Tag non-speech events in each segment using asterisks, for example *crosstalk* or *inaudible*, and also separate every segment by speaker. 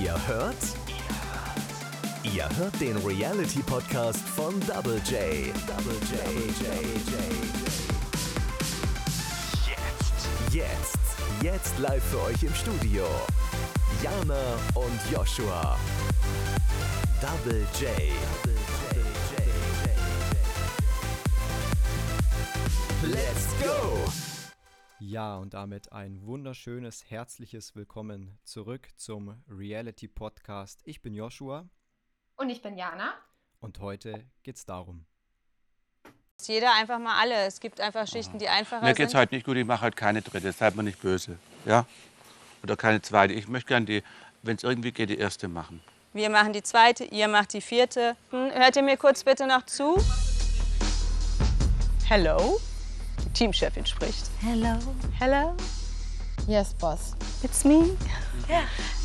Speaker 1: Ihr hört? Ihr hört den Reality Podcast von Double J. Double J. Jetzt. Jetzt. Jetzt live für euch im Studio. Jana und Joshua. Double J. Let's go!
Speaker 2: Ja, und damit ein wunderschönes, herzliches Willkommen zurück zum Reality Podcast. Ich bin Joshua
Speaker 3: Und ich bin Jana.
Speaker 2: und heute geht's darum.
Speaker 4: Jeder einfach mal alle. Es gibt einfach Schichten, die einfacher
Speaker 5: Mir geht's
Speaker 4: sind.
Speaker 5: halt nicht gut, ich mache halt keine dritte, seid mir nicht böse. Ja? Oder keine zweite. Ich möchte gerne die, wenn es irgendwie geht, die erste machen.
Speaker 4: Wir machen die zweite, ihr macht die vierte. Hm, hört ihr mir kurz bitte noch zu? Hello? Teamchefin spricht. Hello? Hello?
Speaker 3: Yes, Boss.
Speaker 4: It's me.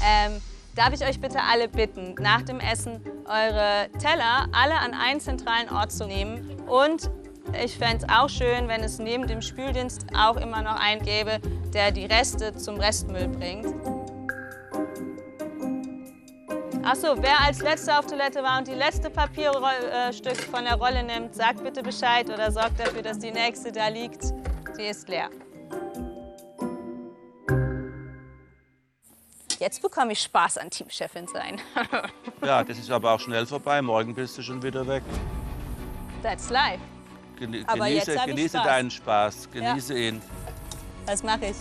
Speaker 4: Ähm, darf ich euch bitte alle bitten, nach dem Essen eure Teller alle an einen zentralen Ort zu nehmen. Und ich fände es auch schön, wenn es neben dem Spüldienst auch immer noch einen gäbe, der die Reste zum Restmüll bringt. Achso, wer als letzter auf Toilette war und die letzte Papierstück von der Rolle nimmt, sagt bitte Bescheid oder sorgt dafür, dass die nächste da liegt. Sie ist leer. Jetzt bekomme ich Spaß an Teamchefin sein. *laughs*
Speaker 5: Ja, das ist aber auch schnell vorbei. Morgen bist du schon wieder weg.
Speaker 4: That's life.
Speaker 5: Geni
Speaker 4: Aber jetzt
Speaker 5: genieße
Speaker 4: ich
Speaker 5: genieße
Speaker 4: Spaß.
Speaker 5: deinen Spaß. Genieße ihn.
Speaker 4: Was mache ich?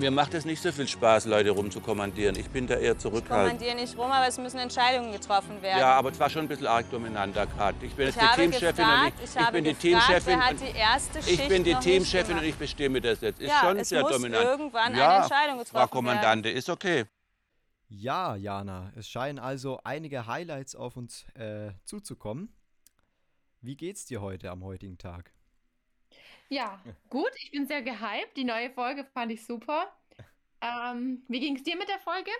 Speaker 5: Mir macht es nicht so viel Spaß, Leute rumzukommandieren. Ich bin da eher zurückhaltend.
Speaker 4: Kommandiere nicht rum, aber es müssen Entscheidungen getroffen werden.
Speaker 5: Ja, aber es war schon ein bisschen arg dominanter gerade. Ich bin
Speaker 4: ich
Speaker 5: jetzt die Teamchefin
Speaker 4: gefragt,
Speaker 5: und ich,
Speaker 4: ich habe
Speaker 5: bin die Teamchefin.
Speaker 4: wer hat
Speaker 5: und
Speaker 4: die erste Schicht
Speaker 5: ich bin die Teamchefin und ich bestimme mir das jetzt. Ist
Speaker 4: Ja,
Speaker 5: schon
Speaker 4: es
Speaker 5: sehr
Speaker 4: muss
Speaker 5: dominant.
Speaker 4: irgendwann eine
Speaker 5: ja,
Speaker 4: Entscheidung getroffen
Speaker 5: Frau Kommandante, ist okay.
Speaker 2: Ja, Jana, es scheinen also einige Highlights auf uns äh, zuzukommen. Wie geht's dir heute am heutigen Tag?
Speaker 3: Ja, gut. Ich bin sehr gehypt. Die neue Folge fand ich super. Ähm, wie ging es dir mit der Folge?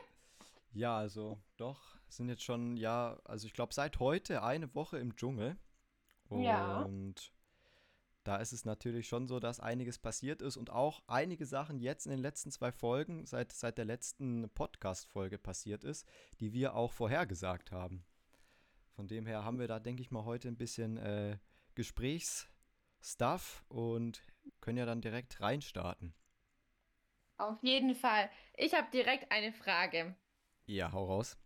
Speaker 2: Ja, also doch, es sind jetzt schon, ja, also ich glaube seit heute eine Woche im Dschungel.
Speaker 3: Ja.
Speaker 2: Und da ist es natürlich schon so, dass einiges passiert ist und auch einige Sachen jetzt in den letzten zwei Folgen, seit, seit der letzten Podcast-Folge passiert ist, die wir auch vorhergesagt haben. Von dem her haben wir da, denke ich mal, heute ein bisschen äh, Gesprächsstuff und können ja dann direkt reinstarten.
Speaker 3: Auf jeden Fall. Ich habe direkt eine Frage.
Speaker 2: Ja, hau raus.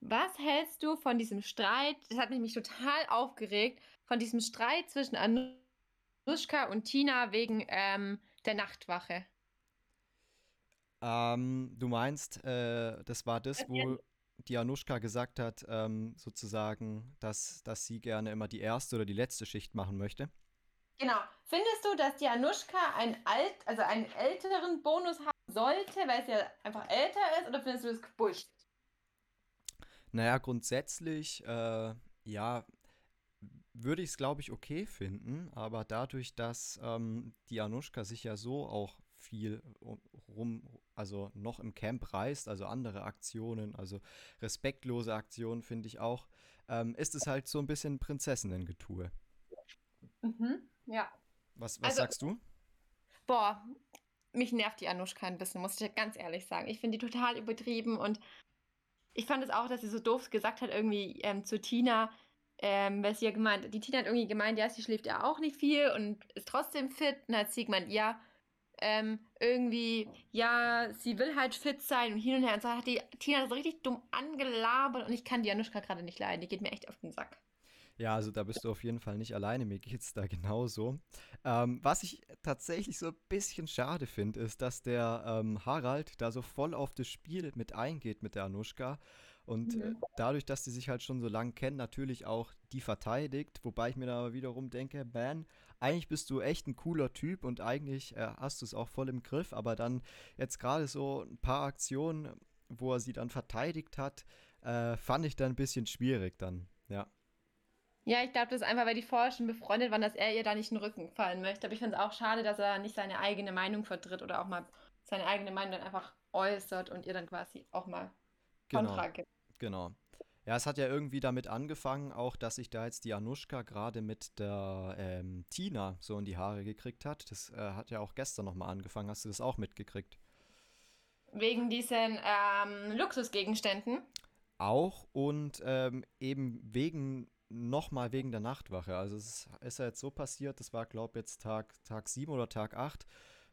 Speaker 3: Was hältst du von diesem Streit? Das hat mich mich total aufgeregt. Von diesem Streit zwischen Anushka und Tina wegen ähm, der Nachtwache.
Speaker 2: Ähm, du meinst, äh, das war das, wo die Anushka gesagt hat, ähm, sozusagen, dass, dass sie gerne immer die erste oder die letzte Schicht machen möchte?
Speaker 3: Genau. Findest du, dass die Anushka einen alt, also einen älteren Bonus haben sollte, weil sie ja einfach älter ist, oder findest du das Bullshit?
Speaker 2: Naja, grundsätzlich, äh, ja, würde ich es, glaube ich, okay finden, aber dadurch, dass ähm, die Anushka sich ja so auch viel um- rum, also noch im Camp reist, also andere Aktionen, also respektlose Aktionen, finde ich auch, ähm, ist es halt so ein bisschen Prinzessinnen-Getue.
Speaker 3: Mhm. Ja.
Speaker 2: Was, was
Speaker 3: Also-
Speaker 2: sagst du?
Speaker 3: Boah, mich nervt die Anushka ein bisschen, muss ich ganz ehrlich sagen. Ich finde die total übertrieben und ich fand es auch, dass sie so doof gesagt hat, irgendwie ähm, zu Tina, ähm, weil sie ja gemeint, die Tina hat irgendwie gemeint, ja, sie schläft ja auch nicht viel und ist trotzdem fit. Und hat sie gemeint, ja, ähm, irgendwie, ja, sie will halt fit sein und hin und her. Und so hat die Tina so richtig dumm angelabert und ich kann die Anushka gerade nicht leiden. Die geht mir echt auf den Sack.
Speaker 2: Ja, also da bist du auf jeden Fall nicht alleine, mir geht's da genauso. Ähm, was ich tatsächlich so ein bisschen schade finde, ist, dass der ähm, Harald da so voll auf das Spiel mit eingeht mit der Anushka und äh,
Speaker 3: Mhm.
Speaker 2: dadurch, dass die sich halt schon so lange kennen, natürlich auch die verteidigt, wobei ich mir da wiederum denke, man, eigentlich bist du echt ein cooler Typ und eigentlich äh, hast du es auch voll im Griff, aber dann jetzt gerade so ein paar Aktionen, wo er sie dann verteidigt hat, äh, fand ich dann ein bisschen schwierig dann, ja.
Speaker 3: Ja, ich glaube, das ist einfach, weil die vorher schon befreundet waren, dass er ihr da nicht in den Rücken fallen möchte. Aber ich finde es auch schade, dass er nicht seine eigene Meinung vertritt oder auch mal seine eigene Meinung dann einfach äußert und ihr dann quasi auch mal
Speaker 2: Genau.
Speaker 3: Kontra gibt.
Speaker 2: Genau. Ja, es hat ja irgendwie damit angefangen, auch dass sich da jetzt die Anushka gerade mit der ähm, Tina so in die Haare gekriegt hat. Das äh, hat ja auch gestern nochmal angefangen. Hast du das auch mitgekriegt?
Speaker 3: wegen diesen ähm, Luxusgegenständen.
Speaker 2: Auch und ähm, eben wegen, nochmal wegen der Nachtwache. Also es ist ja jetzt so passiert, das war glaube ich jetzt Tag, Tag 7 oder Tag 8,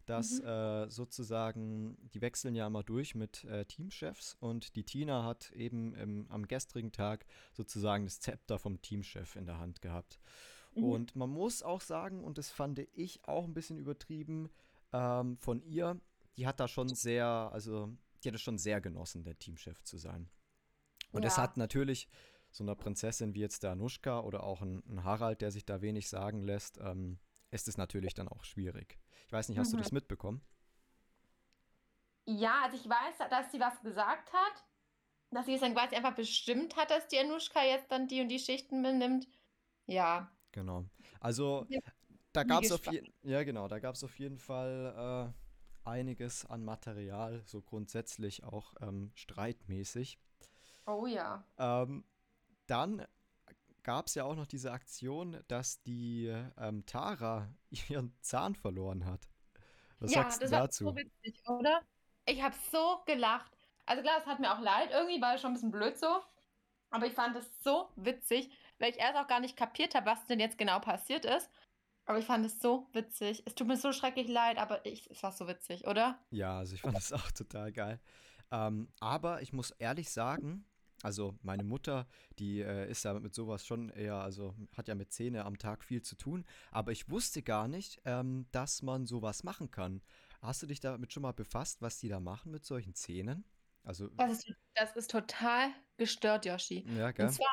Speaker 2: dass
Speaker 3: Mhm.
Speaker 2: äh, sozusagen, die wechseln ja immer durch mit äh, Teamchefs und die Tina hat eben im, am gestrigen Tag sozusagen das Zepter vom Teamchef in der Hand gehabt.
Speaker 3: Mhm.
Speaker 2: Und man muss auch sagen, und das fand ich auch ein bisschen übertrieben, ähm, von ihr, die hat da schon sehr, also die hat es schon sehr genossen, der Teamchef zu sein. Und es
Speaker 3: Ja.
Speaker 2: hat natürlich so einer Prinzessin wie jetzt der Anushka oder auch ein, ein Harald, der sich da wenig sagen lässt, ähm, ist es natürlich dann auch schwierig. Ich weiß nicht, hast du
Speaker 3: Mhm.
Speaker 2: das mitbekommen?
Speaker 3: Ja, also ich weiß, dass sie was gesagt hat, dass sie es dann quasi einfach bestimmt hat, dass die Anushka jetzt dann die und die Schichten benimmt. Ja,
Speaker 2: Genau. Also
Speaker 3: Ja,
Speaker 2: da gab es auf jeden ja genau, da gab es auf jeden Fall äh, einiges an Material, so grundsätzlich auch ähm, streitmäßig.
Speaker 3: oh ja.
Speaker 2: Ähm, dann gab es ja auch noch diese Aktion, dass die ähm, Tara ihren Zahn verloren hat. Was
Speaker 3: ja,
Speaker 2: sagst du
Speaker 3: das war
Speaker 2: dazu?
Speaker 3: so witzig, oder? Ich habe so gelacht. Also klar, es hat mir auch leid. Irgendwie war es schon ein bisschen blöd so. Aber ich fand es so witzig, weil ich erst auch gar nicht kapiert habe, was denn jetzt genau passiert ist. Aber ich fand es so witzig. Es tut mir so schrecklich leid, aber ich, es war so witzig, oder?
Speaker 2: Ja, also ich fand das *laughs* auch total geil. Ähm, aber ich muss ehrlich sagen, also meine Mutter, die äh, ist ja mit sowas schon eher, also hat ja mit Zähne am Tag viel zu tun. Aber ich wusste gar nicht, ähm, dass man sowas machen kann. Hast du dich damit schon mal befasst, was die da machen mit solchen Zähnen? Also,
Speaker 3: Das ist, das ist total gestört, Yoshi.
Speaker 2: ja, gell?
Speaker 3: Und zwar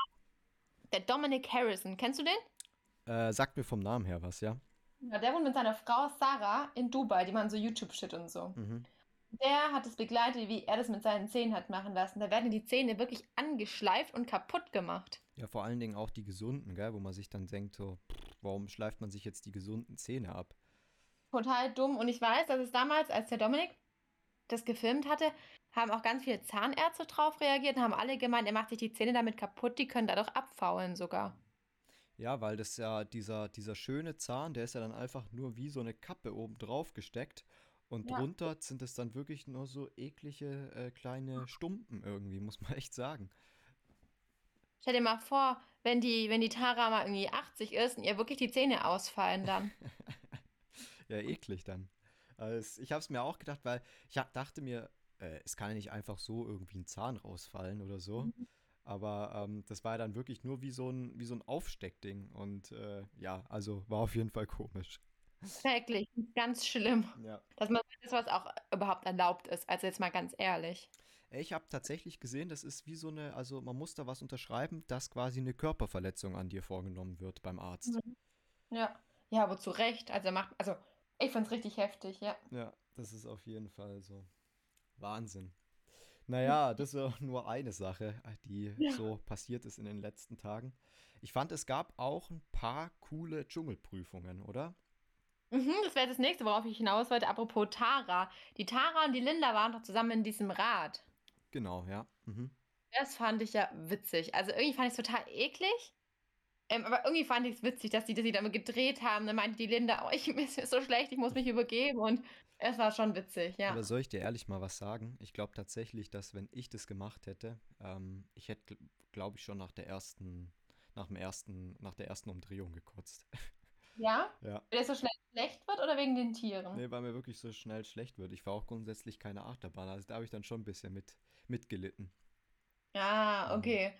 Speaker 3: der Dominic Harrison. Kennst du den?
Speaker 2: Äh, sagt mir vom Namen her was, ja?
Speaker 3: Ja, der wohnt mit seiner Frau Sarah in Dubai. Die machen so YouTube-Shit und so.
Speaker 2: Mhm.
Speaker 3: Der hat es begleitet, wie er das mit seinen Zähnen hat machen lassen. Da werden die Zähne wirklich angeschleift und kaputt gemacht.
Speaker 2: Ja, vor allen Dingen auch die gesunden, gell? Wo man sich dann denkt, so, pff, warum schleift man sich jetzt die gesunden Zähne ab?
Speaker 3: Total dumm. Und ich weiß, dass es damals, als der Dominik das gefilmt hatte, haben auch ganz viele Zahnärzte drauf reagiert und haben alle gemeint, er macht sich die Zähne damit kaputt, die können dadurch abfaulen sogar.
Speaker 2: Ja, weil das ja dieser, dieser schöne Zahn, der ist ja dann einfach nur wie so eine Kappe oben drauf gesteckt. Und
Speaker 3: Ja.
Speaker 2: drunter sind es dann wirklich nur so eklige äh, kleine Stumpen irgendwie, muss man echt sagen.
Speaker 3: Stell dir mal vor, wenn die, wenn die Tara mal irgendwie 80 ist und ihr wirklich die Zähne ausfallen dann. *laughs*
Speaker 2: Ja, eklig dann. Also ich habe es mir auch gedacht, weil ich dachte mir, äh, es kann ja nicht einfach so irgendwie ein Zahn rausfallen oder so.
Speaker 3: Mhm.
Speaker 2: Aber ähm, das war ja dann wirklich nur wie so ein, wie so ein Aufsteckding. Und äh, ja, also war auf jeden Fall komisch.
Speaker 3: Schrecklich, ganz schlimm,
Speaker 2: Ja.
Speaker 3: dass man das, was auch überhaupt erlaubt ist. Also jetzt mal ganz ehrlich.
Speaker 2: Ich habe tatsächlich gesehen, das ist wie so eine, also man muss da was unterschreiben, dass quasi eine Körperverletzung an dir vorgenommen wird beim Arzt.
Speaker 3: Ja. Ja, aber zu Recht. Also macht, also ich find's richtig heftig, ja.
Speaker 2: Ja, das ist auf jeden Fall so. Wahnsinn. Naja, *laughs* das ist nur eine Sache, die so passiert ist in den letzten Tagen. Ich fand, es gab auch ein paar coole Dschungelprüfungen, oder?
Speaker 3: Mhm, das wäre das nächste, worauf ich hinaus wollte. Apropos Tara. Die Tara und die Linda waren doch zusammen in diesem Rad.
Speaker 2: Genau, ja. Mhm.
Speaker 3: Das fand ich ja witzig. Also irgendwie fand ich es total eklig. Ähm, aber irgendwie fand ich es witzig, dass die das damit gedreht haben. Dann meinte die Linda, oh, ich *laughs* mir ist so schlecht, ich muss mich übergeben. Und es war schon witzig, ja.
Speaker 2: Aber soll ich dir ehrlich mal was sagen? Ich glaube tatsächlich, dass wenn ich das gemacht hätte, ähm, ich hätte, glaube ich, schon nach der ersten, nach dem ersten, nach der ersten Umdrehung gekotzt. *laughs*
Speaker 3: Ja?
Speaker 2: Ja.
Speaker 3: Weil es so schnell schlecht wird oder wegen den Tieren?
Speaker 2: Nee, weil mir wirklich so schnell schlecht wird. Ich fahre auch grundsätzlich keine Achterbahn, also da habe ich dann schon ein bisschen mit, mitgelitten.
Speaker 3: Ah, okay.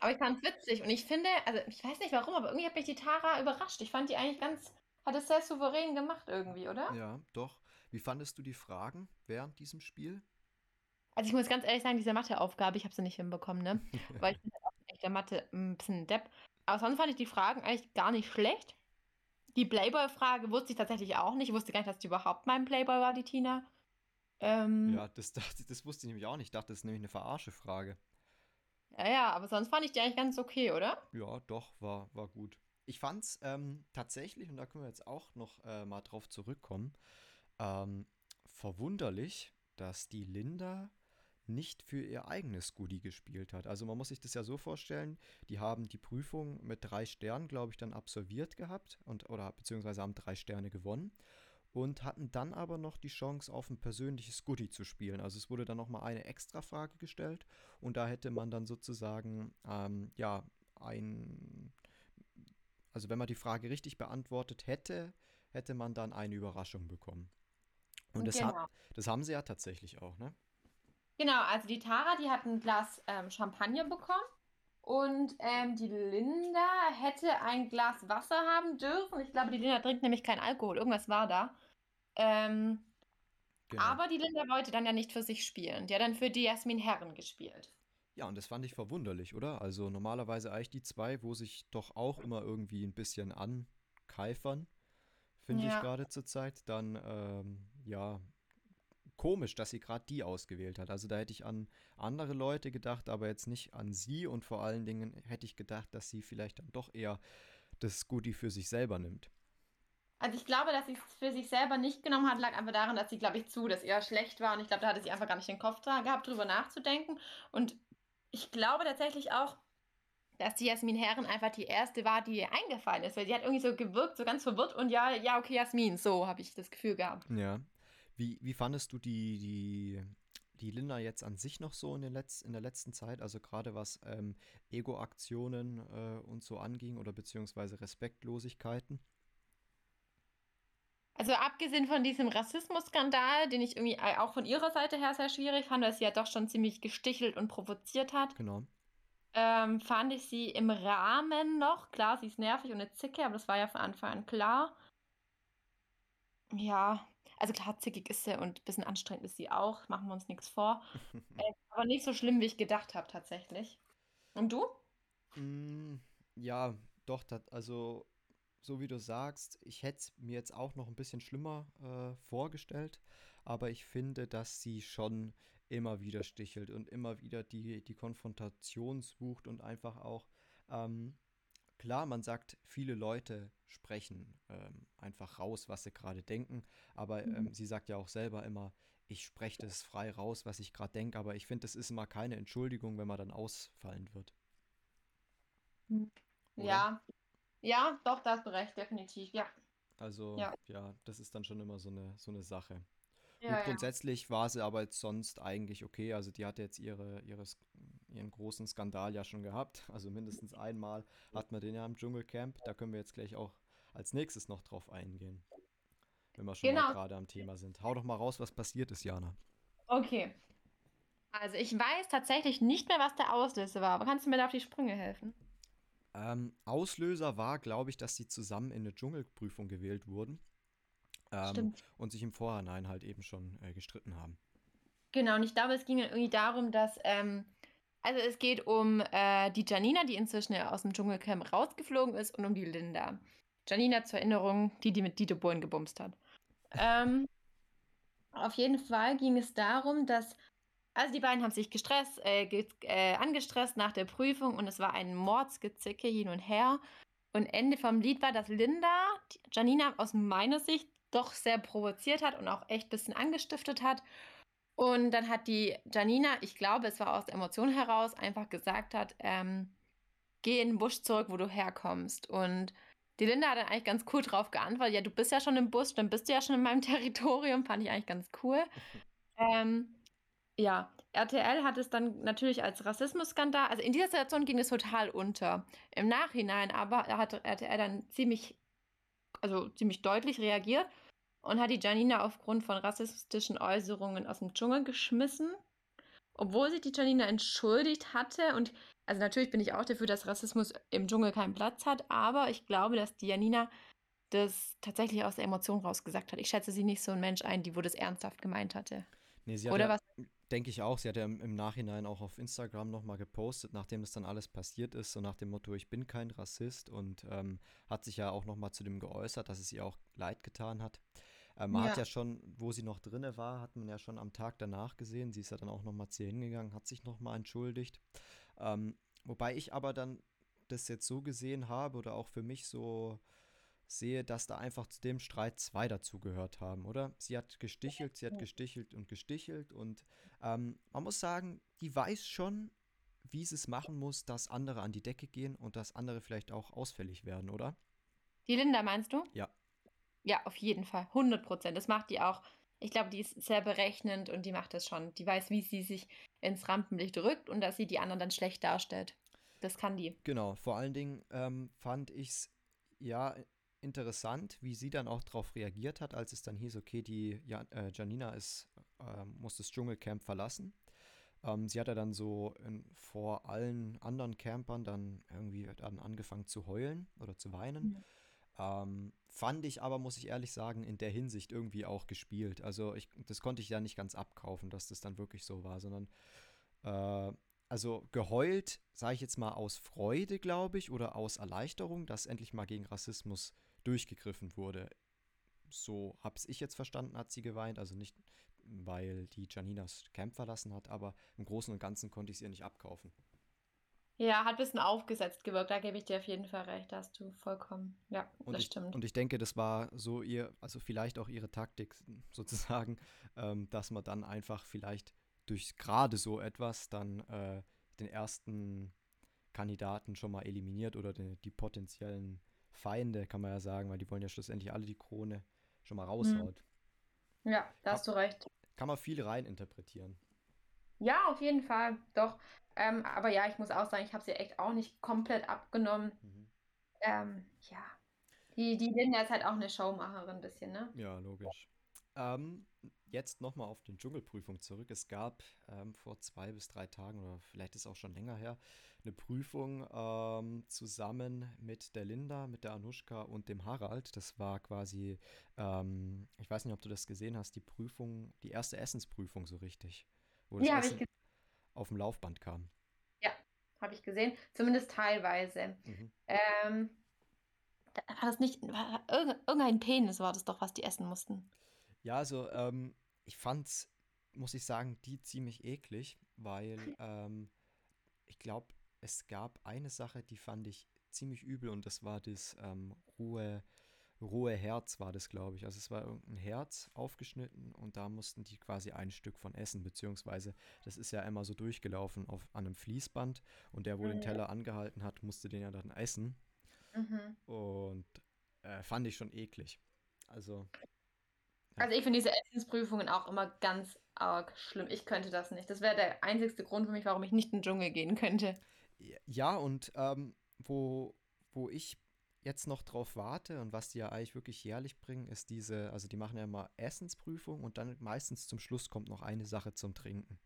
Speaker 3: Aber ich fand es witzig und ich finde, also ich weiß nicht warum, aber irgendwie hat mich die Tara überrascht. Ich fand die eigentlich ganz, hat es sehr souverän gemacht irgendwie, oder?
Speaker 2: Ja, doch. Wie fandest du die Fragen während diesem Spiel?
Speaker 3: Also ich muss ganz ehrlich sagen, diese Matheaufgabe, ich habe sie nicht hinbekommen, ne? *laughs* Weil ich bin halt auch echt der Mathe ein bisschen Depp. Aber sonst fand ich die Fragen eigentlich gar nicht schlecht. Die Playboy-Frage wusste ich tatsächlich auch nicht. Ich wusste gar nicht, dass die überhaupt mein Playboy war, die Tina. Ähm,
Speaker 2: Ja, das, dachte, das wusste ich nämlich auch nicht. Ich dachte, das ist nämlich eine Verarsche-Frage.
Speaker 3: ja, ja, aber sonst fand ich die eigentlich ganz okay, oder?
Speaker 2: Ja, doch, war, war gut. Ich fand's ähm, tatsächlich, und da können wir jetzt auch noch äh, mal drauf zurückkommen, ähm, verwunderlich, dass die Linda nicht für ihr eigenes Goodie gespielt hat. Also man muss sich das ja so vorstellen, die haben die Prüfung mit drei Sternen, glaube ich, dann absolviert gehabt und oder beziehungsweise haben drei Sterne gewonnen. und hatten dann aber noch die Chance, auf ein persönliches Goodie zu spielen. Also es wurde dann nochmal eine extra Frage gestellt und da hätte man dann sozusagen, ähm, ja, ein, also wenn man die Frage richtig beantwortet hätte, hätte man dann eine Überraschung bekommen. Und das,
Speaker 3: Genau.
Speaker 2: hat, das haben sie ja tatsächlich auch, ne?
Speaker 3: Genau, also die Tara, die hat ein Glas ähm, Champagner bekommen und ähm, die Linda hätte ein Glas Wasser haben dürfen. Ich glaube, die Linda trinkt nämlich keinen Alkohol. Irgendwas war da. Ähm,
Speaker 2: Genau.
Speaker 3: aber die Linda wollte dann ja nicht für sich spielen. Die hat dann für die Jasmin Herren gespielt.
Speaker 2: Ja, und das fand ich verwunderlich, oder? Also normalerweise eigentlich die zwei, wo sich doch auch immer irgendwie ein bisschen ankeifern, finde ich
Speaker 3: Ja.
Speaker 2: gerade zur Zeit. Dann, ähm, ja, komisch, dass sie gerade die ausgewählt hat. Also da hätte ich an andere Leute gedacht, aber jetzt nicht an sie. Und vor allen Dingen hätte ich gedacht, dass sie vielleicht dann doch eher das Goodie für sich selber nimmt.
Speaker 3: Also ich glaube, dass sie es für sich selber nicht genommen hat, lag einfach daran, dass sie, glaube ich, zu, dass ihr schlecht war. Und ich glaube, da hatte sie einfach gar nicht den Kopf da gehabt, drüber nachzudenken. Und ich glaube tatsächlich auch, dass die Jasmin Herren einfach die erste war, die ihr eingefallen ist. Weil sie hat irgendwie so gewirkt, so ganz verwirrt. Und ja, ja, okay, Jasmin, so habe ich das Gefühl gehabt.
Speaker 2: Ja. Wie, wie fandest du die, die, die Linda jetzt an sich noch so in, den Letz-, in der letzten Zeit? Also gerade was ähm, Ego-Aktionen äh, und so anging oder beziehungsweise Respektlosigkeiten?
Speaker 3: Also abgesehen von diesem Rassismusskandal, den ich irgendwie äh, auch von ihrer Seite her sehr schwierig fand, weil sie ja doch schon ziemlich gestichelt und provoziert hat,
Speaker 2: Genau.
Speaker 3: ähm, fand ich sie im Rahmen noch. Klar, sie ist nervig und eine Zicke, aber das war ja von Anfang an klar. Ja, also klar, zickig ist sie und ein bisschen anstrengend ist sie auch, machen wir uns nichts vor. *laughs* äh, aber nicht so schlimm, wie ich gedacht habe, tatsächlich. Und du?
Speaker 2: Mm, ja, doch, dat, also so wie du sagst, ich hätte es mir jetzt auch noch ein bisschen schlimmer äh, vorgestellt, aber ich finde, dass sie schon immer wieder stichelt und immer wieder die, die Konfrontation sucht und einfach auch, ähm, klar, man sagt, viele Leute sprechen ähm, einfach raus, was sie gerade denken, aber ähm, sie sagt ja auch selber immer, ich spreche das frei raus, was ich gerade denke, aber ich finde, das ist immer keine Entschuldigung, wenn man dann ausfallen wird. Oder?
Speaker 3: Ja. Ja, doch, da hast du recht, definitiv. Ja.
Speaker 2: Also,
Speaker 3: Ja.
Speaker 2: ja, das ist dann schon immer so eine, so eine Sache.
Speaker 3: Ja,
Speaker 2: Gut,
Speaker 3: ja.
Speaker 2: grundsätzlich war sie aber jetzt sonst eigentlich okay. Also, die hatte jetzt ihre, ihre, ihren großen Skandal ja schon gehabt. *laughs* Also, mindestens einmal hat man den ja im Dschungelcamp. Da können wir jetzt gleich auch als nächstes noch drauf eingehen. Wenn wir schon mal
Speaker 3: Genau.
Speaker 2: gerade am Thema sind. Hau doch mal raus, was passiert ist, Jana.
Speaker 3: Okay. Also ich weiß tatsächlich nicht mehr, was der Auslöser war, aber kannst du mir da auf die Sprünge helfen?
Speaker 2: Ähm, Auslöser war, glaube ich, dass sie zusammen in eine Dschungelprüfung gewählt wurden. Ähm, und sich im Vorhinein halt eben schon äh, gestritten haben.
Speaker 3: Genau, und ich glaube, es ging dann irgendwie darum, dass, ähm, also es geht um äh, die Janina, die inzwischen aus dem Dschungelcamp rausgeflogen ist, und um die Linda. Janina zur Erinnerung, die, die mit Dieter Bohlen gebumst hat. Ähm, auf jeden Fall ging es darum, dass, also die beiden haben sich gestresst, äh, ge äh, angestresst nach der Prüfung und es war ein Mordsgezicke hin und her. Und Ende vom Lied war, dass Linda Janina aus meiner Sicht doch sehr provoziert hat und auch echt ein bisschen angestiftet hat. Und dann hat die Janina, ich glaube, es war aus der Emotion heraus, einfach gesagt hat, ähm, geh in den Busch zurück, wo du herkommst. Und die Linda hat dann eigentlich ganz cool drauf geantwortet, ja, du bist ja schon im Busch, dann bist du ja schon in meinem *laughs* Territorium, fand ich eigentlich ganz cool. Ähm, ja, RTL hat es dann natürlich als Rassismusskandal, also in dieser Situation ging es total unter. Im Nachhinein aber hat RTL dann ziemlich, also ziemlich deutlich reagiert und hat die Janina aufgrund von rassistischen Äußerungen aus dem Dschungel geschmissen. Obwohl sich die Janina entschuldigt hatte und also natürlich bin ich auch dafür, dass Rassismus im Dschungel keinen Platz hat, aber ich glaube, dass die Janina das tatsächlich aus der Emotion raus gesagt hat. Ich schätze sie nicht so ein Mensch ein, die wo das ernsthaft gemeint hatte.
Speaker 2: Nee, sie hat
Speaker 3: Oder
Speaker 2: ja,
Speaker 3: was?
Speaker 2: denke ich auch, sie hat ja im, im Nachhinein auch auf Instagram nochmal gepostet, nachdem das dann alles passiert ist, so nach dem Motto, ich bin kein Rassist und ähm, hat sich ja auch nochmal zu dem geäußert, dass es ihr auch leid getan hat. Ähm, man hat
Speaker 3: Ja.
Speaker 2: ja schon, wo sie noch drinne war, hat man ja schon am Tag danach gesehen, sie ist ja dann auch nochmal zu ihr hingegangen, hat sich nochmal entschuldigt. Ähm, wobei ich aber dann das jetzt so gesehen habe oder auch für mich so sehe, dass da einfach zu dem Streit zwei dazugehört haben, oder? Sie hat gestichelt, sie hat gestichelt und gestichelt und ähm, man muss sagen, die weiß schon, wie sie es machen muss, dass andere an die Decke gehen und dass andere vielleicht auch ausfällig werden, oder?
Speaker 3: Die Linda meinst du?
Speaker 2: Ja.
Speaker 3: Ja, auf jeden Fall. 100 Prozent. Das macht die auch. Ich glaube, die ist sehr berechnend und die macht das schon. Die weiß, wie sie sich ins Rampenlicht rückt und dass sie die anderen dann schlecht darstellt. Das kann die.
Speaker 2: Genau, vor allen Dingen ähm, fand ich es ja interessant, wie sie dann auch darauf reagiert hat, als es dann hieß, okay, die ja, äh, Janina ist, äh, muss das Dschungelcamp verlassen. Ähm, sie hat ja dann so in, vor allen anderen Campern dann irgendwie dann angefangen zu heulen oder zu weinen.
Speaker 3: Mhm.
Speaker 2: Ähm, fand ich aber, muss ich ehrlich sagen, in der Hinsicht irgendwie auch gespielt. Also ich, das konnte ich ja nicht ganz abkaufen, dass das dann wirklich so war, sondern äh, also geheult, sage ich jetzt mal aus Freude, glaube ich, oder aus Erleichterung, dass endlich mal gegen Rassismus durchgegriffen wurde. So habe ich jetzt verstanden, hat sie geweint. Also nicht, weil die Janinas Camp verlassen hat, aber im Großen und Ganzen konnte ich es ihr nicht abkaufen.
Speaker 3: Ja, hat ein bisschen aufgesetzt gewirkt. Da gebe ich dir auf jeden Fall recht. Da hast du vollkommen. Ja,
Speaker 2: Und
Speaker 3: das
Speaker 2: ich,
Speaker 3: stimmt.
Speaker 2: und ich denke, das war so ihr, also vielleicht auch ihre Taktik sozusagen, *laughs* ähm, dass man dann einfach vielleicht durch gerade so etwas dann äh, den ersten Kandidaten schon mal eliminiert oder die, die potenziellen Feinde, kann man ja sagen, weil die wollen ja schlussendlich alle die Krone schon mal raushaut.
Speaker 3: Ja, da hast du recht.
Speaker 2: Kann man viel rein interpretieren.
Speaker 3: Ja, auf jeden Fall. Doch. Ähm, aber ja, ich muss auch sagen, ich habe sie echt auch nicht komplett abgenommen.
Speaker 2: Mhm.
Speaker 3: Ähm, ja. Die, die Linda ist halt auch eine Showmacherin ein bisschen, ne?
Speaker 2: Ja, logisch. Ähm, jetzt nochmal auf die Dschungelprüfung zurück. Es gab ähm, vor zwei bis drei Tagen oder vielleicht ist auch schon länger her eine Prüfung ähm, zusammen mit der Linda, mit der Anushka und dem Harald. Das war quasi, ähm, ich weiß nicht, ob du das gesehen hast, die Prüfung, die erste Essensprüfung so richtig, wo das
Speaker 3: Ja, habe ich,
Speaker 2: Essen auf dem Laufband kam.
Speaker 3: hab ich gesehen. Zumindest teilweise.
Speaker 2: Mhm.
Speaker 3: Ähm, war das nicht, war, irg- irgendein Penis war das doch, was die essen mussten.
Speaker 2: Ja, also ähm, ich fand's, muss ich sagen, die ziemlich eklig, weil *laughs* ähm, ich glaube, es gab eine Sache, die fand ich ziemlich übel und das war das ähm, rohe, rohe Herz war das, glaube ich. Also es war irgendein Herz aufgeschnitten und da mussten die quasi ein Stück von essen, beziehungsweise das ist ja immer so durchgelaufen auf, an einem Fließband und der, wo den
Speaker 3: Mhm.
Speaker 2: Teller angehalten hat, musste den ja dann essen
Speaker 3: Mhm.
Speaker 2: und äh, fand ich schon eklig. Also
Speaker 3: Also ich finde diese Essensprüfungen auch immer ganz arg schlimm. Ich könnte das nicht. Das wäre der einzigste Grund für mich, warum ich nicht in den Dschungel gehen könnte.
Speaker 2: Ja, und ähm, wo, wo ich jetzt noch drauf warte und was die ja eigentlich wirklich jährlich bringen, ist diese, also die machen ja immer Essensprüfung und dann meistens zum Schluss kommt noch eine Sache zum Trinken.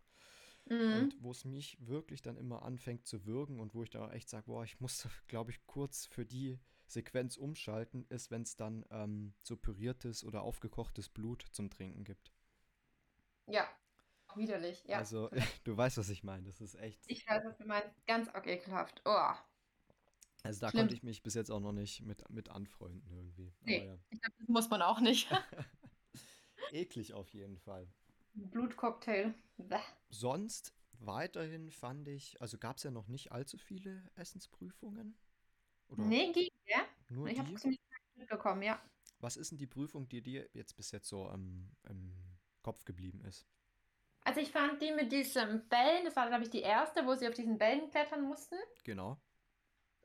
Speaker 3: Mhm.
Speaker 2: Und wo es mich wirklich dann immer anfängt zu würgen und wo ich dann auch echt sage, boah, ich muss, *laughs* glaube ich, kurz für die Sequenz umschalten, ist, wenn es dann ähm, so püriertes oder aufgekochtes Blut zum Trinken gibt.
Speaker 3: Ja, widerlich. Ja.
Speaker 2: Also, *laughs* du weißt, was ich meine. Das ist echt.
Speaker 3: Ich weiß, was du meinst. Ganz ekelhaft. Oh.
Speaker 2: Also da
Speaker 3: Schlimm.
Speaker 2: konnte ich mich bis jetzt auch noch nicht mit, mit anfreunden irgendwie.
Speaker 3: Nee.
Speaker 2: Ja.
Speaker 3: Ich glaube, das muss man auch nicht. *laughs* *laughs*
Speaker 2: Eklig auf jeden Fall.
Speaker 3: Blutcocktail. Bäh.
Speaker 2: Sonst weiterhin fand ich, also gab es ja noch nicht allzu viele Essensprüfungen. Oder
Speaker 3: Nee, ging der?
Speaker 2: nur
Speaker 3: Ich habe es ziemlich mitbekommen, ja.
Speaker 2: Was ist denn die Prüfung, die dir jetzt bis jetzt so am im Kopf geblieben ist?
Speaker 3: Also ich fand die mit diesen Bällen, das war, glaube ich, die erste, wo sie auf diesen Bällen klettern mussten.
Speaker 2: Genau.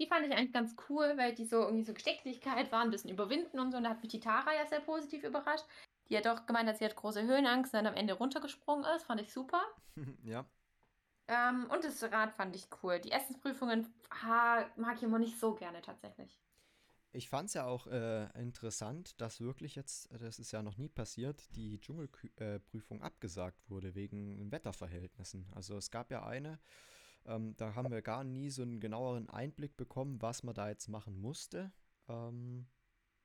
Speaker 3: Die fand ich eigentlich ganz cool, weil die so irgendwie so Geschicklichkeit waren, ein bisschen überwinden und so. Und da hat mich die Tara ja sehr positiv überrascht. Die hat doch gemeint, dass sie hat große Höhenangst und dann am Ende runtergesprungen ist. Fand ich super. *laughs*
Speaker 2: ja.
Speaker 3: Ähm, und das Rad fand ich cool. Die Essensprüfungen ha, mag ich immer nicht so gerne tatsächlich.
Speaker 2: Ich fand es ja auch äh, interessant, dass wirklich jetzt, äh, das ist ja noch nie passiert, die Dschungelprüfung abgesagt wurde wegen Wetterverhältnissen. Also es gab ja eine, ähm, da haben wir gar nie so einen genaueren Einblick bekommen, was man da jetzt machen musste. Ähm,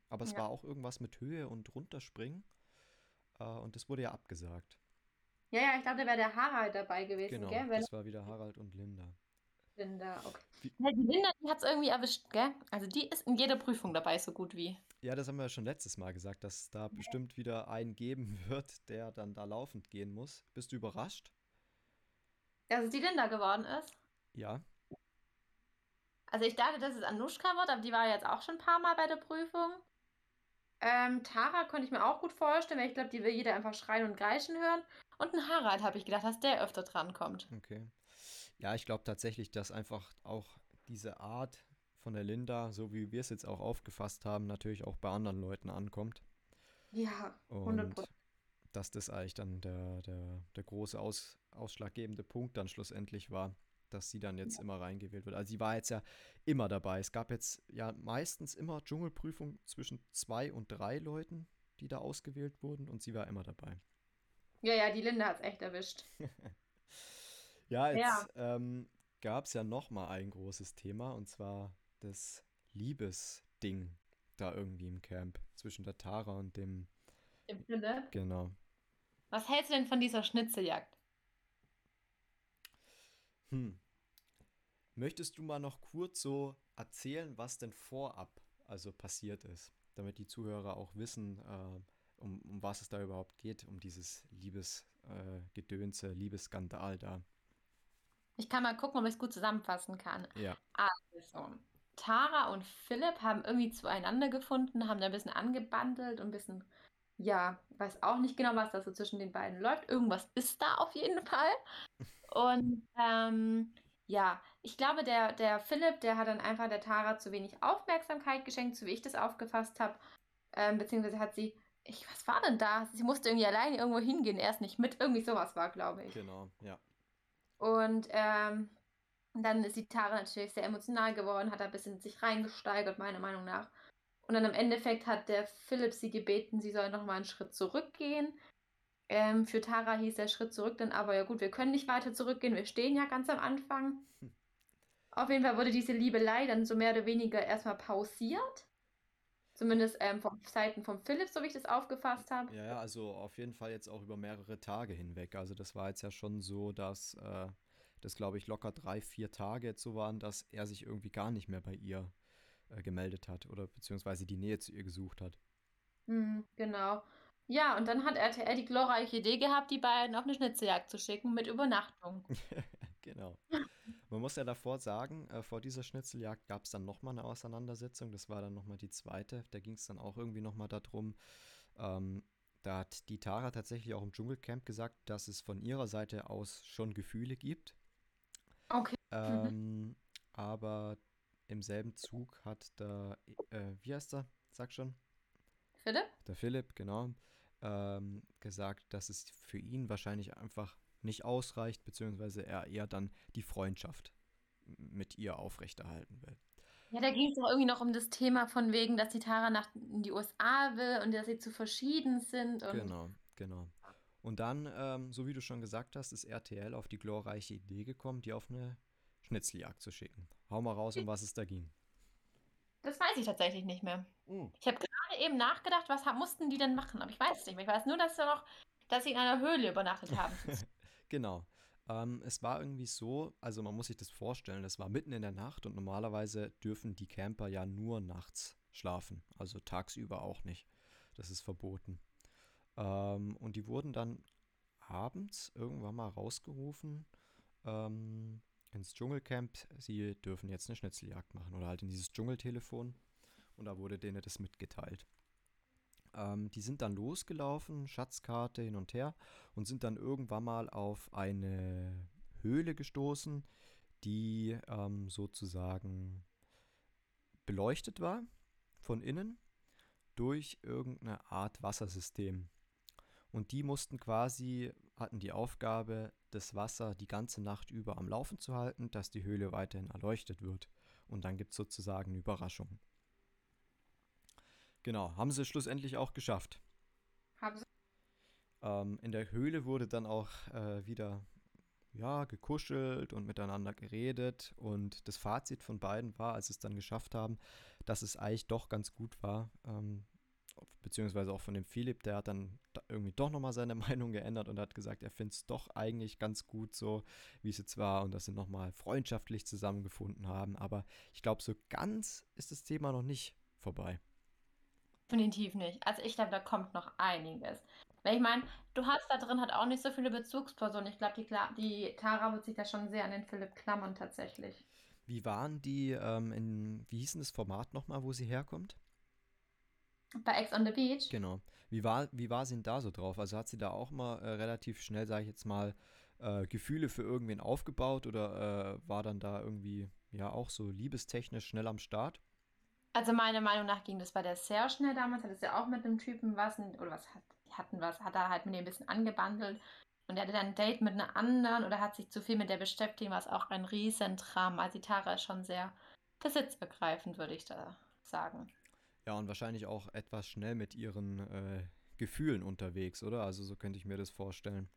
Speaker 2: aber es
Speaker 3: Ja.
Speaker 2: war auch irgendwas mit Höhe und runterspringen. Äh, und das wurde ja abgesagt.
Speaker 3: Ja, ja, ich glaube, da wäre der Harald dabei gewesen,
Speaker 2: Genau,
Speaker 3: gell?
Speaker 2: Das war wieder Harald und Linda.
Speaker 3: Linda, okay.
Speaker 2: Wie-
Speaker 3: Ja, die Linda, die hat es irgendwie erwischt, gell? Also die ist in jeder Prüfung dabei, so gut wie.
Speaker 2: Ja, das haben wir ja schon letztes Mal gesagt, dass es da bestimmt wieder einen geben *laughs* wird, der dann da laufend gehen muss. Bist du überrascht?
Speaker 3: Dass es die Linda geworden ist.
Speaker 2: Ja.
Speaker 3: Also ich dachte, dass es Anushka wird, aber die war jetzt auch schon ein paar Mal bei der Prüfung. Ähm, Tara konnte ich mir auch gut vorstellen, weil ich glaube, die will jeder einfach schreien und kreischen hören. Und ein Harald habe ich gedacht, dass der öfter drankommt.
Speaker 2: Okay. Ja, ich glaube tatsächlich, dass einfach auch diese Art von der Linda, so wie wir es jetzt auch aufgefasst haben, natürlich auch bei anderen Leuten ankommt.
Speaker 3: Ja,
Speaker 2: Und
Speaker 3: 100%.
Speaker 2: Dass das eigentlich dann der, der, der große Aus, ausschlaggebende Punkt dann schlussendlich war, dass sie dann jetzt immer reingewählt wird. Also sie war jetzt ja immer dabei. Es gab jetzt ja meistens immer Dschungelprüfung zwischen zwei und drei Leuten, die da ausgewählt wurden und sie war immer dabei.
Speaker 3: Ja, ja, die Linda hat es echt erwischt.
Speaker 2: Ja, *laughs*
Speaker 3: Ja.
Speaker 2: jetzt ähm, gab es ja noch mal ein großes Thema und zwar das Liebesding da irgendwie im Camp zwischen der Tara und dem,
Speaker 3: Im Philipp.
Speaker 2: genau.
Speaker 3: Was hältst du denn von dieser Schnitzeljagd?
Speaker 2: Hm. Möchtest du mal noch kurz so erzählen, was denn vorab also passiert ist, damit die Zuhörer auch wissen, äh, um, um was es da überhaupt geht, um dieses Liebesgedönse, äh, Liebesskandal da.
Speaker 3: Ich kann mal gucken, ob ich es gut zusammenfassen kann.
Speaker 2: Ja,
Speaker 3: Also, Tara und Philipp haben irgendwie zueinander gefunden, haben da ein bisschen angebandelt und ein bisschen, ja, weiß auch nicht genau, was da so zwischen den beiden läuft. Irgendwas ist da auf jeden Fall. Und ähm, ja, ich glaube, der, der Philipp, der hat dann einfach der Tara zu wenig Aufmerksamkeit geschenkt, so wie ich das aufgefasst habe. Ähm, beziehungsweise hat sie, ich, was war denn da? Sie musste irgendwie alleine irgendwo hingehen, erst nicht mit. Irgendwie sowas war, glaube ich.
Speaker 2: genau, ja.
Speaker 3: Und ähm, dann ist die Tara natürlich sehr emotional geworden, hat da ein bisschen sich reingesteigert, meiner Meinung nach. Und dann im Endeffekt hat der Philipp sie gebeten, sie soll nochmal einen Schritt zurückgehen. Ähm, für Tara hieß der Schritt zurück dann aber, ja gut, wir können nicht weiter zurückgehen, wir stehen ja ganz am Anfang.
Speaker 2: Hm. *laughs*
Speaker 3: Auf jeden Fall wurde diese Liebelei dann so mehr oder weniger erstmal pausiert. Zumindest ähm, von Seiten von Philipp, so wie ich das aufgefasst habe.
Speaker 2: Ja, ja, also auf jeden Fall jetzt auch über mehrere Tage hinweg. Also das war jetzt ja schon so, dass äh, das, glaube ich, locker drei, vier Tage jetzt so waren, dass er sich irgendwie gar nicht mehr bei ihr äh, gemeldet hat oder beziehungsweise die Nähe zu ihr gesucht hat.
Speaker 3: Mhm, genau. Ja, und dann hat RTL die glorreiche Idee gehabt, die beiden auf eine Schnitzeljagd zu schicken mit Übernachtung. *laughs*
Speaker 2: Genau. Man muss ja davor sagen, äh, vor dieser Schnitzeljagd gab es dann nochmal eine Auseinandersetzung. Das war dann nochmal die zweite. Da ging es dann auch irgendwie nochmal darum. Ähm, da hat die Tara tatsächlich auch im Dschungelcamp gesagt, dass es von ihrer Seite aus schon Gefühle gibt.
Speaker 3: Okay.
Speaker 2: Ähm, aber im selben Zug hat der, äh, wie heißt er? Sag schon.
Speaker 3: Philipp?
Speaker 2: Der Philipp, genau, ähm, gesagt, dass es für ihn wahrscheinlich einfach nicht ausreicht, beziehungsweise er eher dann die Freundschaft mit ihr aufrechterhalten will.
Speaker 3: Ja, da ging es doch irgendwie noch um das Thema von wegen, dass die Tara nach in die USA will und dass sie zu verschieden sind.
Speaker 2: Genau, genau. Und dann, ähm, so wie du schon gesagt hast, ist RTL auf die glorreiche Idee gekommen, die auf eine Schnitzeljagd zu schicken. Hau mal raus, um was es da ging.
Speaker 3: das weiß ich tatsächlich nicht mehr. Ich habe gerade eben nachgedacht, was mussten die denn machen, aber ich weiß es nicht mehr. Ich weiß nur, dass sie noch, dass sie in einer Höhle übernachtet haben. *laughs*
Speaker 2: Genau. Ähm, es war irgendwie so, also man muss sich das vorstellen, es war mitten in der Nacht und normalerweise dürfen die Camper ja nur nachts schlafen, also tagsüber auch nicht. Das ist verboten. Ähm, und die wurden dann abends irgendwann mal rausgerufen ähm, ins Dschungelcamp. Sie dürfen jetzt eine Schnitzeljagd machen oder halt in dieses Dschungeltelefon. Und da wurde denen das mitgeteilt. Ähm, die sind dann losgelaufen, Schatzkarte hin und her und sind dann irgendwann mal auf eine Höhle gestoßen, die ähm, sozusagen beleuchtet war von innen durch irgendeine Art Wassersystem. Und die mussten quasi, hatten die Aufgabe, das Wasser die ganze Nacht über am Laufen zu halten, dass die Höhle weiterhin erleuchtet wird. Und dann gibt es sozusagen eine Überraschung. Genau, haben sie schlussendlich auch geschafft.
Speaker 3: Haben sie
Speaker 2: Ähm, in der Höhle wurde dann auch äh, wieder ja, gekuschelt und miteinander geredet. Und das Fazit von beiden war, als sie es dann geschafft haben, dass es eigentlich doch ganz gut war. Ähm, beziehungsweise auch von dem Philipp, der hat dann da irgendwie doch nochmal seine *laughs* Meinung geändert und hat gesagt, er findet es doch eigentlich ganz gut so, wie es jetzt war und dass sie nochmal freundschaftlich zusammengefunden haben. Aber ich glaube, so ganz ist das Thema noch nicht vorbei.
Speaker 3: definitiv nicht. Also ich glaube, da kommt noch einiges. Weil ich meine, du hast da drin halt auch nicht so viele Bezugspersonen. Ich glaube, die, Kla- die Tara wird sich da schon sehr an den Philipp klammern tatsächlich.
Speaker 2: Wie waren die ähm, in, wie hieß denn das Format nochmal, wo sie herkommt?
Speaker 3: Bei Ex on the Beach.
Speaker 2: Genau. Wie war, wie war sie denn da so drauf? Also hat sie da auch mal äh, relativ schnell, sage ich jetzt mal, äh, Gefühle für irgendwen aufgebaut oder äh, war dann da irgendwie, ja, auch so liebestechnisch schnell am Start?
Speaker 3: Also meiner Meinung nach ging das bei der sehr schnell damals, hat es ja auch mit einem Typen was, oder was hat, hatten was, hat er halt mit dem ein bisschen angebandelt und er hatte dann ein Date mit einer anderen oder hat sich zu viel mit der beschäftigt, was auch ein Riesentraum. Also die Tara ist schon sehr besitzergreifend, würde ich da sagen.
Speaker 2: Ja, und wahrscheinlich auch etwas schnell mit ihren äh, Gefühlen unterwegs, oder? Also so könnte ich mir das vorstellen.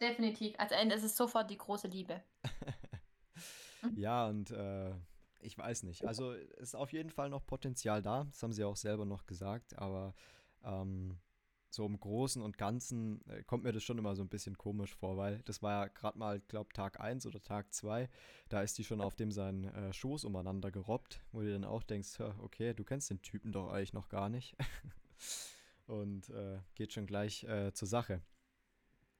Speaker 3: Definitiv. Also es ist sofort die große Liebe. *laughs*
Speaker 2: ja, und äh, ich weiß nicht. Also ist auf jeden Fall noch Potenzial da. Das haben sie auch selber noch gesagt. Aber ähm, so im Großen und Ganzen äh, kommt mir das schon immer so ein bisschen komisch vor, weil das war ja gerade mal, ich glaube, Tag 1 oder Tag 2. Da ist die schon auf dem seinen äh, Schoß umeinander gerobbt, wo du dann auch denkst, okay, du kennst den Typen doch eigentlich noch gar nicht. *laughs* und äh, geht schon gleich äh, zur Sache.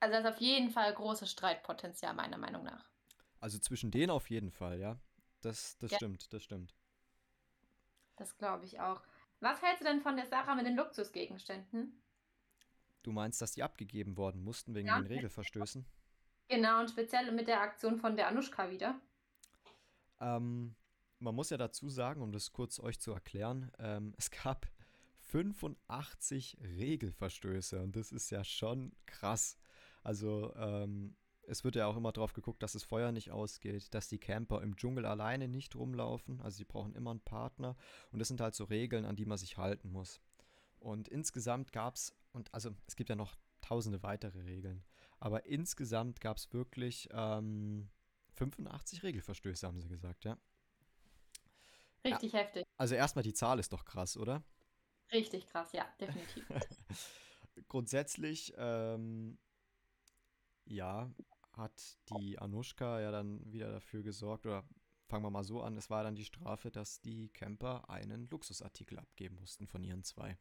Speaker 3: Also das ist auf jeden Fall großes Streitpotenzial, meiner Meinung nach.
Speaker 2: Also zwischen denen auf jeden Fall, ja. Das, das ja. stimmt, das stimmt.
Speaker 3: Das glaube ich auch. Was hältst du denn von der Sache mit den Luxusgegenständen?
Speaker 2: Du meinst, dass die abgegeben worden mussten wegen ja. den Regelverstößen?
Speaker 3: Genau, und speziell mit der Aktion von der Anushka wieder.
Speaker 2: Ähm, man muss ja dazu sagen, um das kurz euch zu erklären, ähm, *laughs* es gab 85 Regelverstöße und das ist ja schon krass. Also ähm, es wird ja auch immer darauf geguckt, dass das Feuer nicht ausgeht, dass die Camper im Dschungel alleine nicht rumlaufen. Also sie brauchen immer einen Partner. Und das sind halt so Regeln, an die man sich halten muss. Und insgesamt gab es, und also es gibt ja noch tausende weitere Regeln, aber insgesamt gab es wirklich ähm, 85 Regelverstöße, haben sie gesagt, ja.
Speaker 3: Richtig
Speaker 2: ja,
Speaker 3: heftig.
Speaker 2: Also erstmal die Zahl ist doch krass, oder?
Speaker 3: Richtig krass, ja, definitiv. *laughs*
Speaker 2: Grundsätzlich, ähm, ja, hat die Anushka ja dann wieder dafür gesorgt, oder fangen wir mal so an, es war dann die Strafe, dass die Camper einen Luxusartikel abgeben mussten von ihren zwei.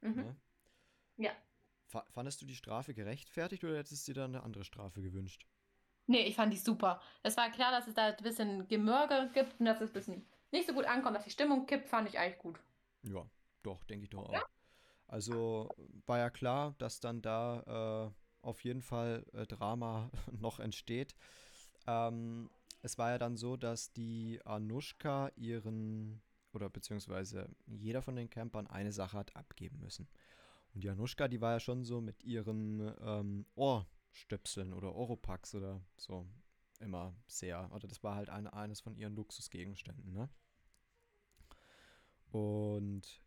Speaker 3: Mhm. Ne? Ja.
Speaker 2: Fandest du die Strafe gerechtfertigt oder hättest du dir dann eine andere Strafe gewünscht?
Speaker 3: Nee, ich fand die super. Es war klar, dass es da ein bisschen Gemörge gibt und dass es ein bisschen nicht so gut ankommt, dass die Stimmung kippt, fand ich eigentlich gut.
Speaker 2: Ja, doch, denke ich doch auch. Ja. Also war ja klar, dass dann da äh, auf jeden Fall äh, Drama *laughs* noch entsteht. Ähm, es war ja dann so, dass die Anushka ihren, oder beziehungsweise jeder von den Campern eine Sache hat abgeben müssen. Und die Anushka, die war ja schon so mit ihren ähm, Ohrstöpseln oder Oropax oder so immer sehr, oder das war halt eine, eines von ihren Luxusgegenständen, ne? Und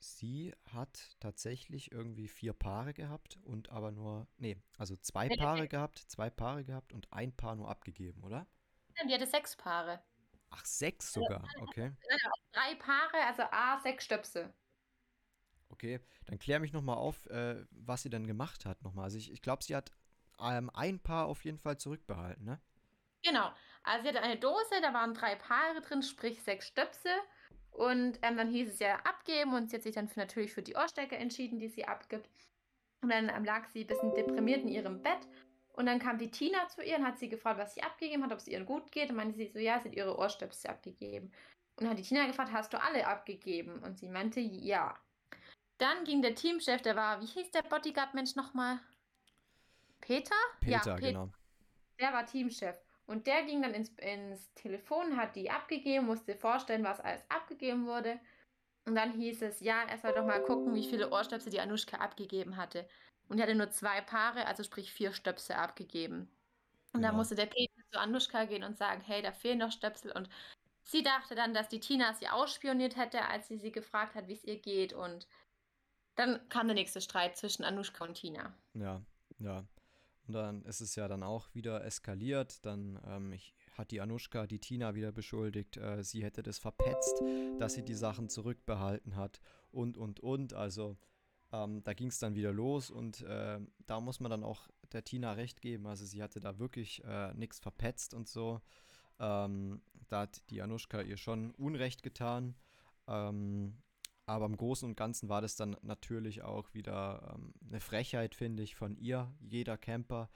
Speaker 2: sie hat tatsächlich irgendwie vier Paare gehabt und aber nur, nee, also zwei Paare gehabt, zwei Paare gehabt und ein Paar nur abgegeben, oder?
Speaker 3: Die hatte sechs Paare.
Speaker 2: Ach, sechs sogar, okay.
Speaker 3: Drei Paare, also A, sechs Stöpsel.
Speaker 2: Okay, dann klär mich nochmal auf, äh, was sie dann gemacht hat nochmal. Also ich, ich glaube, sie hat ähm, ein Paar auf jeden Fall zurückbehalten, ne?
Speaker 3: Genau. Also sie hatte eine Dose, da waren drei Paare drin, sprich sechs Stöpsel. Und ähm, dann hieß es ja abgeben und sie hat sich dann für, natürlich für die Ohrstecker entschieden, die sie abgibt. Und dann ähm, lag sie ein bisschen deprimiert in ihrem Bett. Und dann kam die Tina zu ihr und hat sie gefragt, was sie abgegeben hat, ob es ihr gut geht. Und meinte sie so, ja, sie hat ihre Ohrstöpsel abgegeben. Und dann hat die Tina gefragt, hast du alle abgegeben? Und sie meinte, ja. Dann ging der Teamchef, der war, wie hieß der Bodyguard-Mensch nochmal? Peter?
Speaker 2: Peter, ja, Peter. genau.
Speaker 3: Der war Teamchef. Und der ging dann ins, ins Telefon, hat die abgegeben, musste vorstellen, was alles abgegeben wurde. Und dann hieß es, ja, er soll doch mal gucken, wie viele Ohrstöpsel die Anuschka abgegeben hatte. Und er hatte nur zwei Paare, also sprich vier Stöpsel abgegeben. Und genau. dann musste der Peter zu Anuschka gehen und sagen, hey, da fehlen noch Stöpsel. Und sie dachte dann, dass die Tina sie ausspioniert hätte, als sie sie gefragt hat, wie es ihr geht. Und dann kam der nächste Streit zwischen Anuschka und Tina.
Speaker 2: Ja, ja. Und dann ist es ja dann auch wieder eskaliert. Dann ähm, ich, hat die Anushka die Tina wieder beschuldigt, äh, sie hätte das verpetzt, dass sie die Sachen zurückbehalten hat und, und, und. Also ähm, da ging es dann wieder los und äh, da muss man dann auch der Tina recht geben. Also sie hatte da wirklich äh, nichts verpetzt und so. Ähm, da hat die Anushka ihr schon Unrecht getan. Ähm, aber im Großen und Ganzen war das dann natürlich auch wieder ähm, eine Frechheit, finde ich, von ihr. Jeder Camper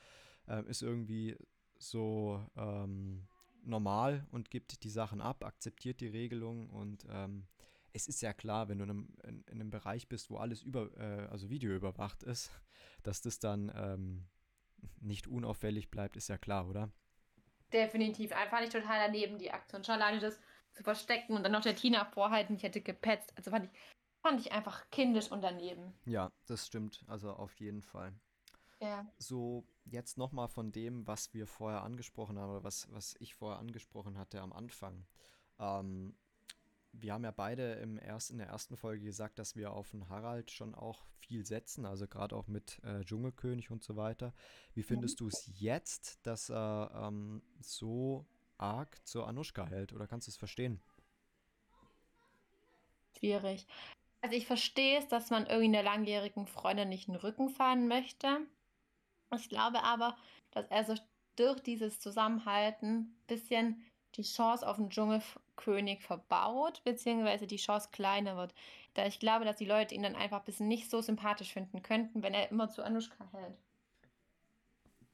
Speaker 2: äh, ist irgendwie so ähm, normal und gibt die Sachen ab, akzeptiert die Regelung und ähm, es ist ja klar, wenn du in einem, in, in einem Bereich bist, wo alles über, äh, also Video überwacht ist, *laughs* dass das dann ähm, nicht unauffällig bleibt, ist ja klar, oder?
Speaker 3: Definitiv. Einfach nicht total daneben, die Aktion. Schon alleine das zu verstecken und dann noch der Tina vorhalten, ich hätte gepetzt. Also fand ich, fand ich einfach kindisch und daneben.
Speaker 2: Ja, das stimmt. Also auf jeden Fall.
Speaker 3: Ja.
Speaker 2: So, jetzt nochmal von dem, was wir vorher angesprochen haben, oder was, was ich vorher angesprochen hatte am Anfang. Ähm, wir haben ja beide im erst, in der ersten Folge gesagt, dass wir auf den Harald schon auch viel setzen, also gerade auch mit äh, Dschungelkönig und so weiter. Wie findest du es jetzt, dass er ähm, so arg zur Anushka hält? Oder kannst du es verstehen?
Speaker 3: Schwierig. Also ich verstehe es, dass man irgendwie einer langjährigen Freundin nicht den Rücken fahren möchte. Ich glaube aber, dass er so durch dieses Zusammenhalten ein bisschen die Chance auf den Dschungelkönig verbaut, beziehungsweise die Chance kleiner wird. Da ich glaube, dass die Leute ihn dann einfach ein bisschen nicht so sympathisch finden könnten, wenn er immer zu Anushka hält.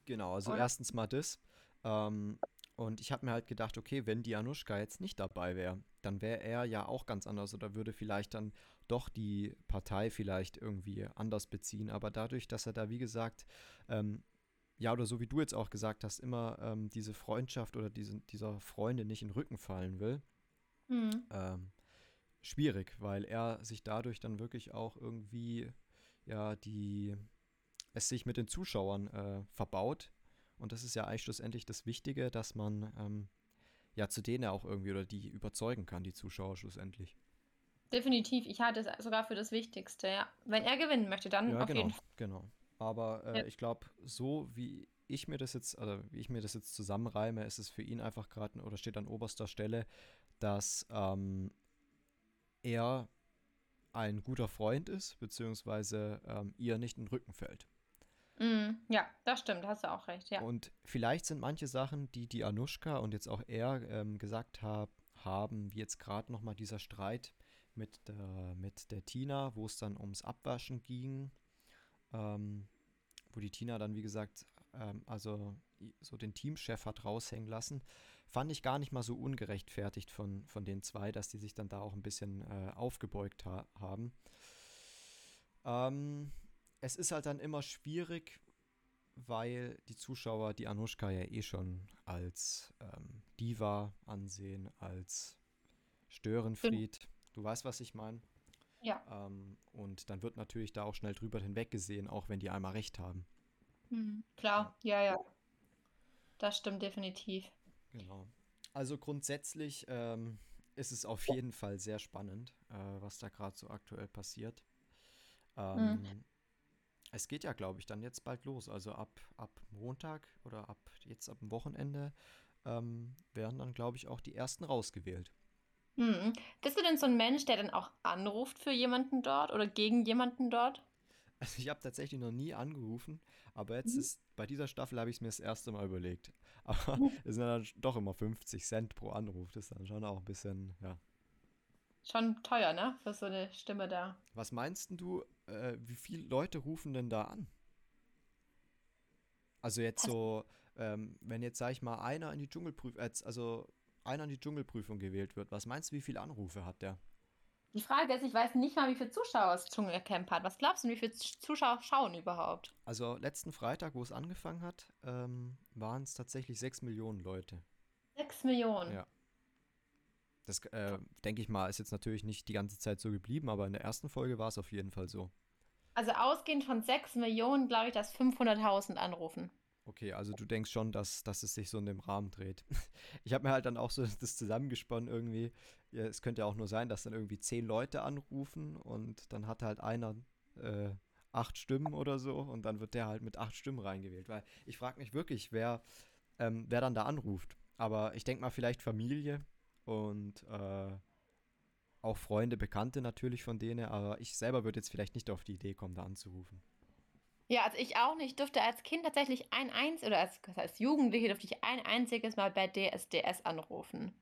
Speaker 2: Genau, also
Speaker 3: Oder?
Speaker 2: erstens mal das. Ähm, und ich habe mir halt gedacht, okay, wenn die Anushka jetzt nicht dabei wäre, dann wäre er ja auch ganz anders oder würde vielleicht dann doch die Partei vielleicht irgendwie anders beziehen. Aber dadurch, dass er da, wie gesagt, ähm, ja, oder so wie du jetzt auch gesagt hast, immer ähm, diese Freundschaft oder diese, dieser Freunde nicht in den Rücken fallen will,
Speaker 3: Mhm.
Speaker 2: ähm, schwierig, weil er sich dadurch dann wirklich auch irgendwie, ja, die, es sich mit den Zuschauern äh, verbaut. Und das ist ja eigentlich schlussendlich das Wichtige, dass man ähm, ja zu denen auch irgendwie oder die überzeugen kann, die Zuschauer schlussendlich.
Speaker 3: Definitiv. Ich halte es sogar für das Wichtigste, ja. Wenn er gewinnen möchte, dann
Speaker 2: Ja,
Speaker 3: auf
Speaker 2: genau,
Speaker 3: jeden Fall.
Speaker 2: genau. Aber äh,
Speaker 3: Ja.
Speaker 2: ich glaube, so wie ich mir das jetzt, also wie ich mir das jetzt zusammenreime, ist es für ihn einfach gerade oder steht an oberster Stelle, dass ähm, er ein guter Freund ist, beziehungsweise ähm, ihr nicht in den Rücken fällt.
Speaker 3: Mhm. Ja, das stimmt, hast du auch recht, ja.
Speaker 2: Und vielleicht sind manche Sachen, die die Anushka und jetzt auch er ähm, gesagt hab, haben, wie jetzt gerade nochmal dieser Streit mit der, mit der Tina, wo es dann ums Abwaschen ging, ähm, wo die Tina dann, wie gesagt, ähm, also so den Teamchef hat raushängen lassen, fand ich gar nicht mal so ungerechtfertigt von, von den zwei, dass die sich dann da auch ein bisschen äh, aufgebeugt ha haben. Ähm, es ist halt dann immer schwierig, weil die Zuschauer die Anushka ja eh schon als ähm, Diva ansehen, als Störenfried. Du weißt, was ich meine?
Speaker 3: Ja.
Speaker 2: Ähm, und dann wird natürlich da auch schnell drüber hinweggesehen, auch wenn die einmal recht haben.
Speaker 3: Mhm. Klar, ja, ja. Das stimmt definitiv.
Speaker 2: Genau. Also grundsätzlich ähm, ist es auf jeden Fall sehr spannend, äh, was da gerade so aktuell passiert. Ähm, Es geht ja, glaube ich, dann jetzt bald los. Also ab, ab Montag oder ab jetzt ab dem Wochenende ähm, werden dann, glaube ich, auch die ersten rausgewählt.
Speaker 3: Mhm. Bist du denn so ein Mensch, der dann auch anruft für jemanden dort oder gegen jemanden dort?
Speaker 2: Also *laughs* ich habe tatsächlich noch nie angerufen, aber jetzt
Speaker 3: Mhm.
Speaker 2: ist bei dieser Staffel habe ich es mir das erste Mal überlegt. *laughs* Aber
Speaker 3: Mhm.
Speaker 2: es sind dann doch immer 50 Cent pro Anruf. Das ist dann schon auch ein bisschen, ja.
Speaker 3: Schon teuer, ne? Für so eine Stimme da.
Speaker 2: Was meinst denn du, äh, wie viele Leute rufen denn da an? Also jetzt so, ähm, wenn jetzt, sag ich mal, einer in die Dschungelprüfung, also einer in die Dschungelprüfung gewählt wird, was meinst du, wie viele Anrufe hat der?
Speaker 3: Die Frage ist, ich weiß nicht mal, wie viele Zuschauer das Dschungelcamp hat. Was glaubst du, wie viele Zuschauer schauen überhaupt?
Speaker 2: Also letzten Freitag, wo es angefangen hat, ähm, waren es tatsächlich 6 Millionen Leute.
Speaker 3: Sechs Millionen.
Speaker 2: Ja. Das, äh, denke ich mal, ist jetzt natürlich nicht die ganze Zeit so geblieben, aber in der ersten Folge war es auf jeden Fall so.
Speaker 3: Also ausgehend von sechs Millionen glaube ich, dass 500.000 anrufen.
Speaker 2: Okay, also du denkst schon, dass, dass es sich so in dem Rahmen dreht. *laughs* Ich habe mir halt dann auch so *laughs* das zusammengesponnen irgendwie. Ja, es könnte ja auch nur sein, dass dann irgendwie zehn Leute anrufen und dann hat halt einer äh, acht Stimmen oder so und dann wird der halt mit acht Stimmen reingewählt. Weil ich frage mich wirklich, wer, ähm, wer dann da anruft. Aber ich denke mal vielleicht Familie und äh, auch Freunde, Bekannte natürlich von denen, aber ich selber würde jetzt vielleicht nicht auf die Idee kommen, da anzurufen.
Speaker 3: Ja, also ich auch nicht. Ich durfte als Kind tatsächlich ein einziges, oder als, heißt Jugendliche, durfte ich ein einziges Mal bei DSDS anrufen.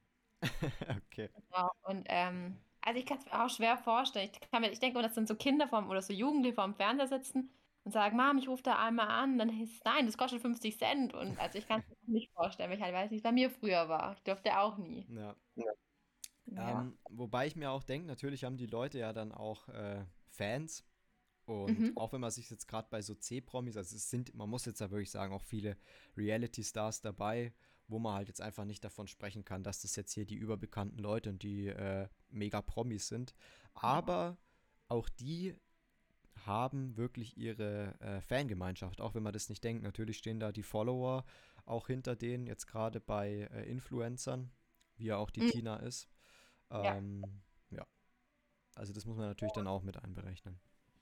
Speaker 3: *laughs*
Speaker 2: okay.
Speaker 3: Genau. Und ähm, also ich kann es mir auch schwer vorstellen. Ich, kann mir, ich denke dass dann so Kinder vom, oder so Jugendliche vorm Fernseher sitzen und sagen, Mom, ich rufe da einmal an. Dann hieß es, nein, das kostet 50 Cent. Und also ich kann es mir auch nicht vorstellen, weil ich halt weiß, es bei mir früher war. Ich durfte auch nie.
Speaker 2: Ja.
Speaker 3: Ja.
Speaker 2: Ähm, wobei ich mir auch denke, natürlich haben die Leute ja dann auch äh, Fans. Und
Speaker 3: Mhm.
Speaker 2: auch wenn man sich jetzt gerade bei so C-Promis, also es sind, man muss jetzt ja wirklich sagen, auch viele Reality-Stars dabei, wo man halt jetzt einfach nicht davon sprechen kann, dass das jetzt hier die überbekannten Leute und die äh, mega Promis sind. Aber auch die haben wirklich ihre äh, Fangemeinschaft, auch wenn man das nicht denkt. Natürlich stehen da die Follower auch hinter denen, jetzt gerade bei äh, Influencern, wie ja auch die
Speaker 3: Mhm.
Speaker 2: Tina ist.
Speaker 3: Ja.
Speaker 2: Ähm, ja. Also das muss man natürlich dann auch mit einberechnen.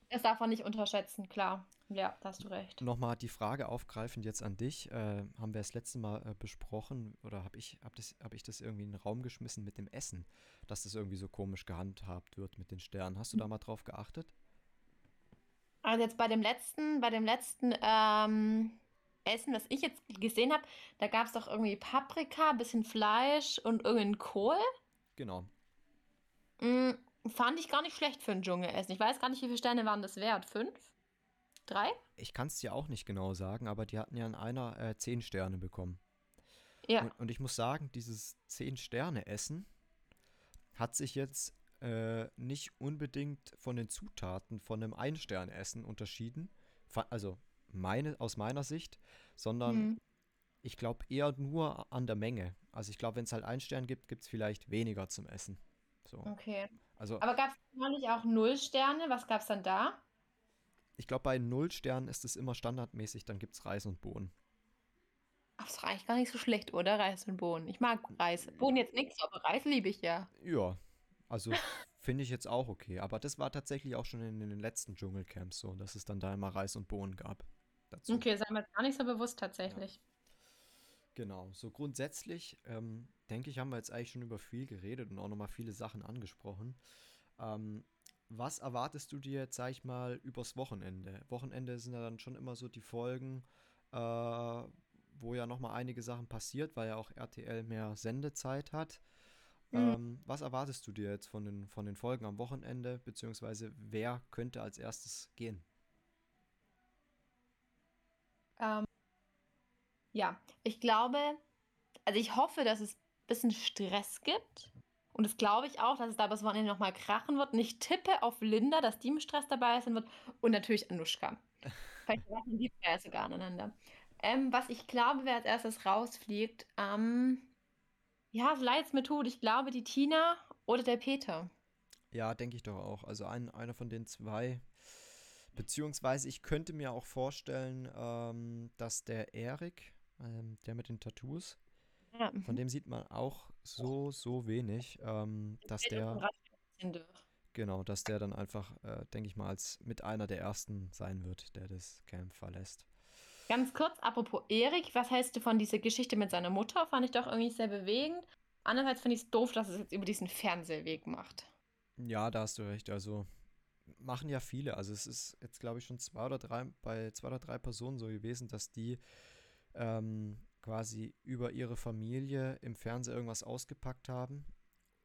Speaker 3: Das darf man nicht unterschätzen, klar. Ja, da hast du recht.
Speaker 2: Nochmal die Frage aufgreifend jetzt an dich. Äh, haben wir das letzte Mal äh, besprochen oder habe ich, hab das, hab ich das irgendwie in den Raum geschmissen mit dem Essen, dass das irgendwie so komisch gehandhabt wird mit den Sternen? Hast du da mal drauf geachtet?
Speaker 3: Also jetzt bei dem letzten, bei dem letzten ähm, Essen, was ich jetzt gesehen habe, da gab es doch irgendwie Paprika, bisschen Fleisch und irgendeinen Kohl.
Speaker 2: Genau.
Speaker 3: Mm, fand ich gar nicht schlecht für ein Dschungelessen. Ich weiß gar nicht, wie viele Sterne waren das wert. Fünf? Drei?
Speaker 2: Ich kann es dir auch nicht genau sagen, aber die hatten ja in einer äh, zehn Sterne bekommen.
Speaker 3: Ja.
Speaker 2: Und, und ich muss sagen, dieses zehn Sterne Essen hat sich jetzt äh, nicht unbedingt von den Zutaten von einem Ein-Sterne-Essen unterschieden. Also meine, aus meiner Sicht, sondern
Speaker 3: Hm.
Speaker 2: ich glaube eher nur an der Menge. Also ich glaube, wenn es halt einen Stern gibt, gibt es vielleicht weniger zum Essen. So.
Speaker 3: Okay.
Speaker 2: Also
Speaker 3: Aber gab es neulich auch null Sterne? Was gab es dann da?
Speaker 2: ich glaube, bei null Sternen ist es immer standardmäßig, dann gibt es Reis und Bohnen.
Speaker 3: Ach, das reicht gar nicht so schlecht, oder? Reis und Bohnen. Ich mag Reis. Bohnen jetzt nichts, aber Reis liebe ich ja.
Speaker 2: Ja, also finde ich jetzt auch okay. Aber das war tatsächlich auch schon in, den letzten Dschungelcamps so, dass es dann da immer Reis und Bohnen gab. Dazu.
Speaker 3: Okay, sei mir jetzt gar nicht so bewusst tatsächlich.
Speaker 2: Genau, so grundsätzlich ähm, denke ich, haben wir jetzt eigentlich schon über viel geredet und auch nochmal viele Sachen angesprochen. Ähm, was erwartest du dir jetzt, sag ich mal, übers Wochenende? Wochenende sind ja dann schon immer so die Folgen, äh, wo ja nochmal einige Sachen passiert, weil ja auch RTL mehr Sendezeit hat.
Speaker 3: Mhm.
Speaker 2: Ähm, was erwartest du dir jetzt von den, von den Folgen am Wochenende, beziehungsweise wer könnte als erstes gehen?
Speaker 3: Ähm, ja, ich glaube, also ich hoffe, dass es ein bisschen Stress gibt. Und das glaube ich auch, dass es da bis Wochenende nochmal krachen wird. Und ich tippe auf Linda, dass die im Stress dabei sein wird. Und natürlich Anushka. *laughs* Vielleicht raten die ja sogar aneinander. Ähm, was ich glaube, wer als erstes rausfliegt, ähm, ja, so leid es mir tut, ich glaube die Tina oder der Peter.
Speaker 2: Ja, denke ich doch auch. Also ein, einer von den zwei. Beziehungsweise ich könnte mir auch vorstellen, ähm, dass der Erik, ähm, der mit den Tattoos,
Speaker 3: Ja,
Speaker 2: von dem sieht man auch so, so wenig, ähm, dass der, genau, dass der dann einfach, äh, denke ich mal, als mit einer der ersten sein wird, der das Camp verlässt.
Speaker 3: Ganz kurz, apropos Erik, was hältst du von dieser Geschichte mit seiner Mutter? Fand ich doch irgendwie sehr bewegend. Andererseits finde ich es doof, dass es jetzt über diesen Fernsehweg macht.
Speaker 2: Ja, da hast du recht. Also machen ja viele. Also es ist jetzt, glaube ich, schon zwei oder drei, bei zwei oder drei Personen so gewesen, dass die ähm, quasi über ihre Familie im Fernsehen irgendwas ausgepackt haben.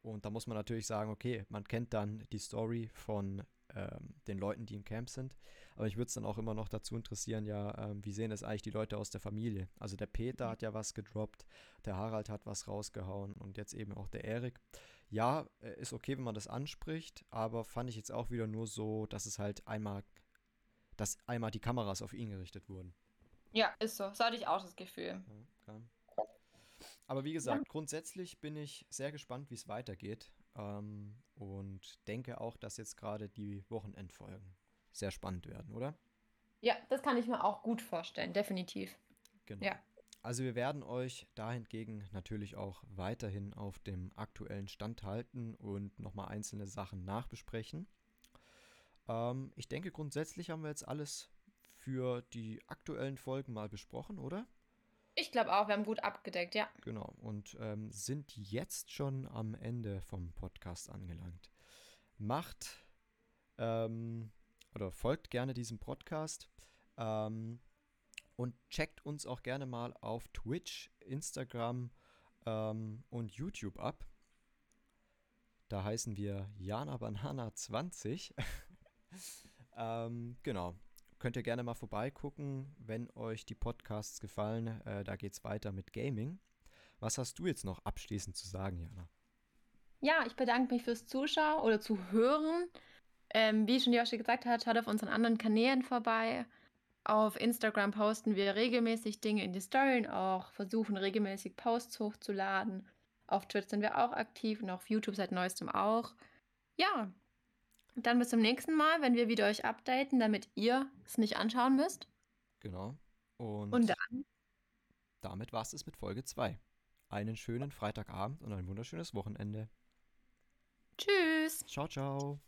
Speaker 2: Und da muss man natürlich sagen, okay, man kennt dann die Story von ähm, den Leuten, die im Camp sind. Aber ich würde es dann auch immer noch dazu interessieren, ja, ähm, wie sehen es eigentlich die Leute aus der Familie? Also der Peter hat ja was gedroppt, der Harald hat was rausgehauen und jetzt eben auch der Erik. Ja, äh, ist okay, wenn man das anspricht, aber fand ich jetzt auch wieder nur so, dass es halt einmal, dass einmal die Kameras auf ihn gerichtet wurden.
Speaker 3: Ja, ist so. So hatte ich auch das Gefühl.
Speaker 2: Ja. Aber wie gesagt, grundsätzlich bin ich sehr gespannt, wie es weitergeht. Ähm, und denke auch, dass jetzt gerade die Wochenendfolgen sehr spannend werden, oder?
Speaker 3: Ja, das kann ich mir auch gut vorstellen, definitiv.
Speaker 2: Genau.
Speaker 3: Ja.
Speaker 2: Also wir werden euch dahingegen natürlich auch weiterhin auf dem aktuellen Stand halten und nochmal einzelne Sachen nachbesprechen. Ähm, ich denke, grundsätzlich haben wir jetzt alles für die aktuellen Folgen mal besprochen, oder?
Speaker 3: Ich glaube auch, wir haben gut abgedeckt, ja.
Speaker 2: Genau. Und ähm, sind jetzt schon am Ende vom Podcast angelangt. Macht ähm, oder folgt gerne diesem Podcast ähm, und checkt uns auch gerne mal auf Twitch, Instagram ähm, und YouTube ab. Da heißen wir Jana Banana 20. *laughs* ähm, genau. Könnt ihr gerne mal vorbeigucken, wenn euch die Podcasts gefallen. Äh, da es weiter mit Gaming. Was hast du jetzt noch abschließend zu sagen, Jana?
Speaker 3: Ja, ich bedanke mich fürs Zuschauen oder Zuhören. Ähm, wie schon Joshi gesagt hat, schaut auf unseren anderen Kanälen vorbei. Auf Instagram posten wir regelmäßig Dinge in die Storyen auch, versuchen regelmäßig Posts hochzuladen. Auf Twitch sind wir auch aktiv und auf YouTube seit neuestem auch. Ja, dann bis zum nächsten Mal, wenn wir wieder euch updaten, damit ihr es nicht anschauen müsst.
Speaker 2: Genau. Und,
Speaker 3: Und dann,
Speaker 2: damit war es mit Folge 2. Einen schönen Freitagabend und ein wunderschönes Wochenende.
Speaker 3: tschüss.
Speaker 2: Ciao, ciao.